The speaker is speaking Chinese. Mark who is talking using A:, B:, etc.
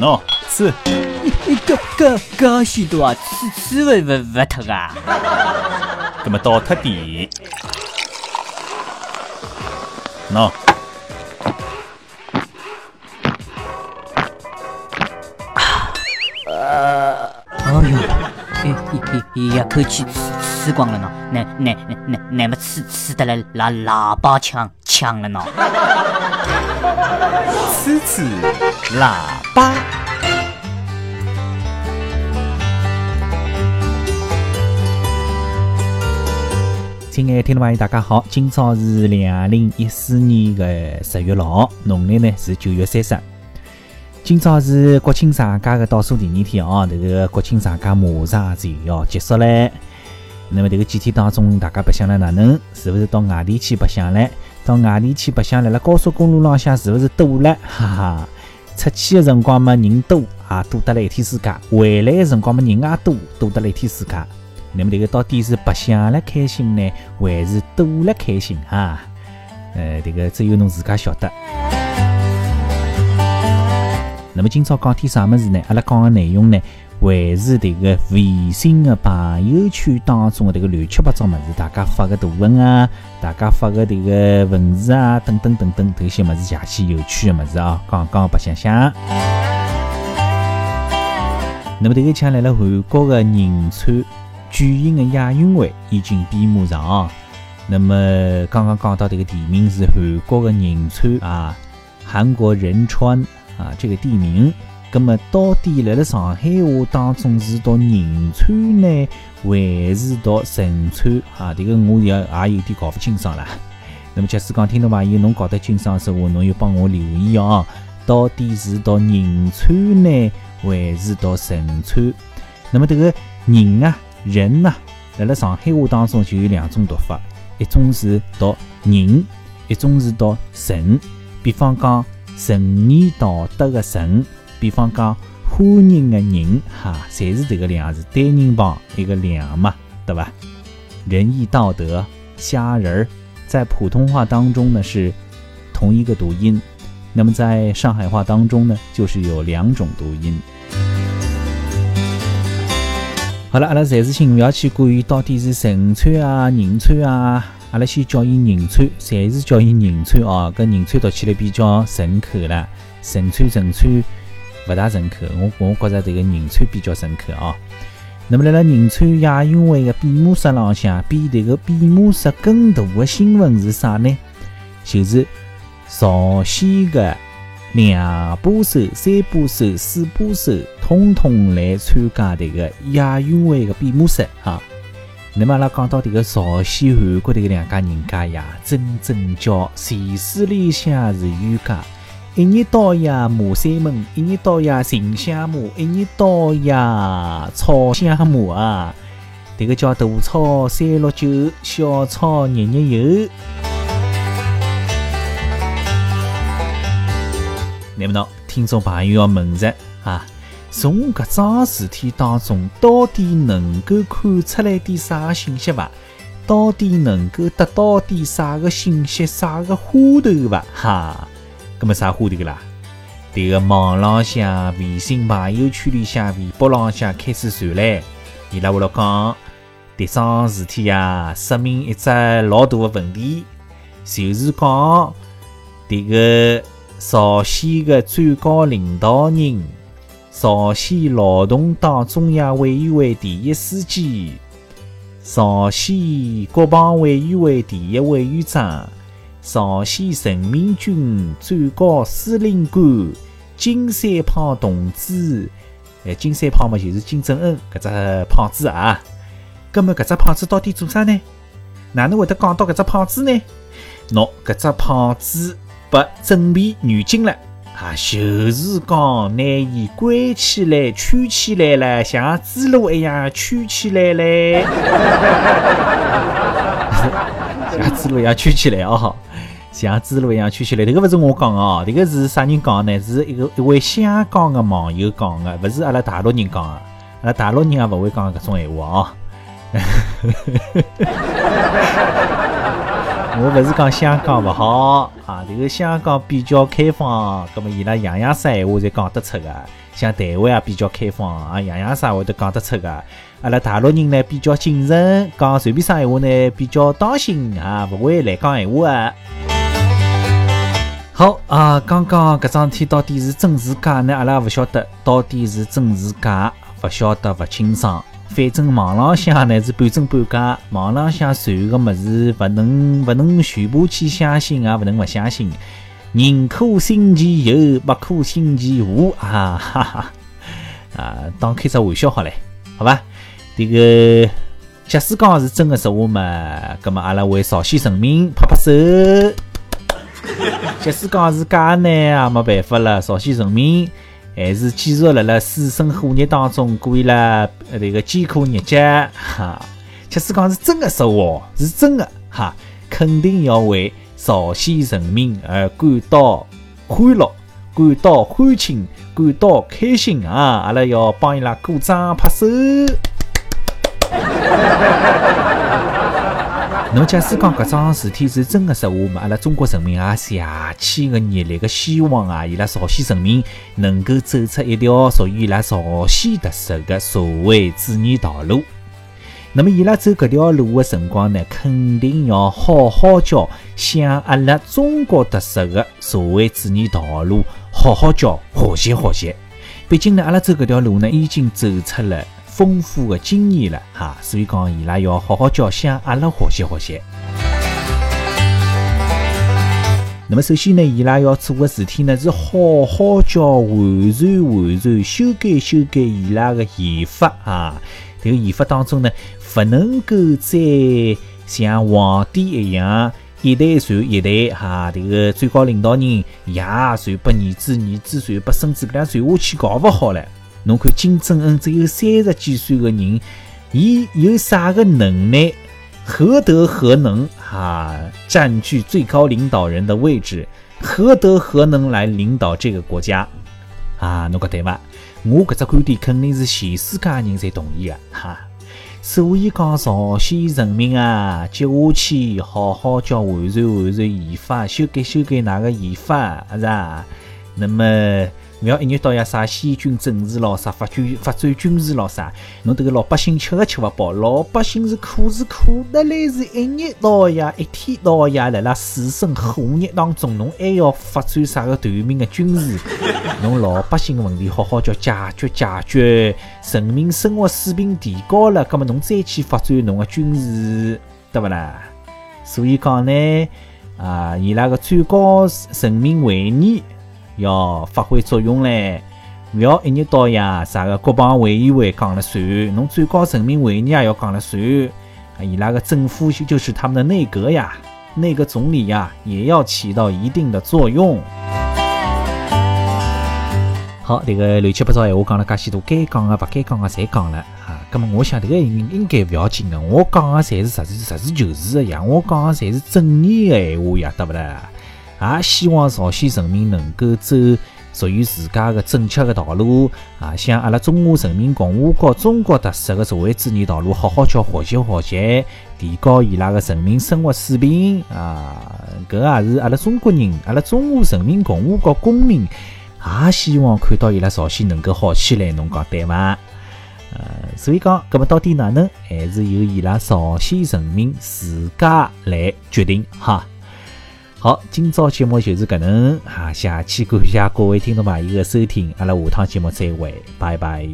A: 喏，吃。
B: 搿搿搿许多啊，吃吃勿勿勿脱啊。
A: 搿么倒脱点。喏。
B: 呃，哎呦，一一口气吃吃光了呢，那那那那那么吃吃的来喇喇叭腔腔了呢。
A: 吃吃喇叭。亲爱的听众朋友，大家好，今朝是两零一四年的十月六号，农历呢是九月三十。今朝是国庆长假的倒数第二天哦，这个国庆长假马上就要结束嘞。那么这个几天当中，大家白相了哪能？是不是到外地去白相嘞？到外地去白相了，辣高速公路浪向是不是堵了？哈哈，出去的辰光嘛人多啊，堵得了一天世界；回来的辰光嘛人也多，堵得了一天世界。那么这个到底是白相了开心呢，还是赌了开心哈？呃，这个只有侬自家晓得。那么今朝讲点啥么子呢？阿拉讲的内容呢，还是这个微信的朋友圈当中的这个乱七八糟么子，大家发个图文啊，大家发个这个文字啊，等等等等，这些么子邪气有趣的么子啊，讲讲白相相。那么这个抢来了韩国的仁川。举行的亚运会已经闭幕上，那么刚刚讲到这个地名是韩国的仁川啊，韩国仁川啊这个地名，那么到底来了上海话当中是读仁川呢，还是读仁川啊？这个我也也有点搞不清爽了。那么假使讲听众朋友侬搞得清爽的话，侬又帮我留意啊，到底是读仁川呢，还是读仁川？那么这个仁啊。人呐，在了上海话当中就有两种读法，一种是读人，一种是读神。比方讲仁义道德的仁，比方讲欢迎的人，哈，侪是这个两字，单人旁一个两嘛，对吧？仁义道德虾仁儿，在普通话当中呢是同一个读音，那么在上海话当中呢就是有两种读音。好了，阿拉暂时先勿要去管伊到底是仁川啊、银川啊，阿拉先叫伊银川，暂时叫伊银川哦。搿银川读起来比较顺口了，仁川、仁川勿大顺口。我我觉着迭个银川比较顺口哦。那么辣辣银川亚运会个闭幕式浪向，比迭个闭幕式更大的新闻是啥呢？就是朝鲜个。两把手、三把手、四把手，统统来参加这个亚运会的闭幕式啊！那么阿拉讲到这个朝鲜、韩国这两家人家呀，真正叫前世里向是冤家，一日到夜骂三门，一日到夜寻相骂，一日到夜吵相骂啊！这个叫大吵三六九，小吵日日有。那么呢，听众朋友要问着啊，从搿桩事体当中，到底能够看出来点啥信息伐？到底能够得到点啥个信息、啥个花头伐？哈，搿么啥花头啦？迭个网浪向、微信朋友圈里向、微博浪向开始传来，伊拉会了讲，迭桩事体呀，说明一只老大的问题，就是讲迭个。朝鲜的最高领导人，朝鲜劳动党中央委员会第一书记，朝鲜国防委员会第一委员长，朝鲜人民军最高司令官金三胖同志，哎，金三胖嘛就是金正恩搿只胖子啊。葛末搿只胖子到底做啥呢？哪能会得讲到搿只胖子呢？喏，搿只胖子。不准备女警了啊，就是讲拿伊关起来、圈起来了，像猪猡一样圈起来嘞，像猪猡一样圈起来哦，像猪猡一样圈起来。这个不是我讲哦，这个是啥人讲呢？是一个一位香港的网友讲的，不是阿拉大陆人讲的。阿拉大陆人也不会讲搿种闲话哦。我勿是讲香港勿好啊，这个香港比较开放，葛么伊拉样样啥闲话侪讲得出个。像台湾也比较开放啊，样样啥话都讲得出个。阿拉大陆人呢比较谨慎，讲随便啥闲话呢比较当心啊，勿会乱讲闲话啊。好啊，刚刚搿桩事体到底是真是假呢？阿拉勿晓得，到底是真是假，勿晓得勿清爽。反正网浪向呢是半真半假，网浪向传个么子勿能勿能全部去相信，也勿能勿相信。宁可信其有，勿可信其无啊！哈哈啊，当开只玩笑好嘞，好吧？这个假使讲是真个实话嘛，葛么阿拉为朝鲜人民拍拍手。假使讲是假呢，也没办法了，朝鲜人民。还是继续辣辣水深火热当中过了这个艰苦日节哈。假使讲是真的实话，是真的哈，肯定要为朝鲜人民而感到欢乐，感到欢庆，感到开心啊！阿拉要帮伊拉鼓掌拍手。侬假使讲搿桩事体是真个实话嘛？阿拉中国人民啊，邪气个热烈个希望啊，伊拉朝鲜人民能够走出一条属于伊拉朝鲜特色个社会主义道路。那么伊拉走搿条路个辰光呢，肯定要好好叫向阿拉中国特色个社会主义道路好好叫学习学习。毕竟呢，阿拉走搿条路呢，已经走出了。丰富的经验了哈，所以讲伊拉要好好教，向阿拉学习学习。那么首先呢，伊拉要做的事体呢是好好教完善完善、修改修改伊拉的宪法啊。这个宪法当中呢，不能够再像皇帝一样一代传一代哈，这个最高领导人爷传拨儿子，儿子传拨孙子，搿样传下去搞勿好了。侬看金正恩只有三十几岁个人，伊有啥个能耐？何德何能？哈，占据最高领导人的位置，何德何能来领导这个国家？啊，侬讲对伐？我搿只观点肯定是全世界人侪同意个，哈。所以讲，朝鲜人民啊，接下去好好叫完善完善宪法，修改修改哪个宪法，是吧？那么。勿要一日到夜啥先军政治咯，啥发展发展军事咯啥，侬迭个老百姓吃个吃勿饱，老百姓是苦是苦得来，是一日到夜一天到夜辣辣水深火热当中，侬还要发展啥个短命个军事？侬老百姓个问题好好叫解决解决，人民生活水平提高了，葛末侬再去发展侬个军事，对勿啦？所以讲呢，啊，伊拉个最高人民会议。要发挥作用嘞，勿要一日到夜啥个国防委员会讲了算，侬最高人民会议也要讲了算。伊拉个政府就是他们的内阁呀，内阁总理呀，也要起到一定的作用。好，这个乱七八糟闲话讲了介许多，该讲的、不该讲的侪讲了啊。那么我想这个应应该勿要紧的，我讲的侪是实事，实事求是的呀，我讲的侪是正义的闲话呀，对不啦？也希望朝鲜人民能够走属于自家的正确的道路啊，向阿拉中华人民共和国中国特色的社会主义道路好好叫学习学习，提高伊拉的人民生活水平啊！搿也是阿拉中国人，阿拉中华人民共和国公民也希望看到伊拉朝鲜能够好起来，侬讲对伐？呃，所以讲，搿么到底哪能，还是由伊拉朝鲜人民自家来决定哈。好，今朝节目就是搿能，哈，下期感谢各位听众朋友的收听，阿拉下趟节目再会，拜拜。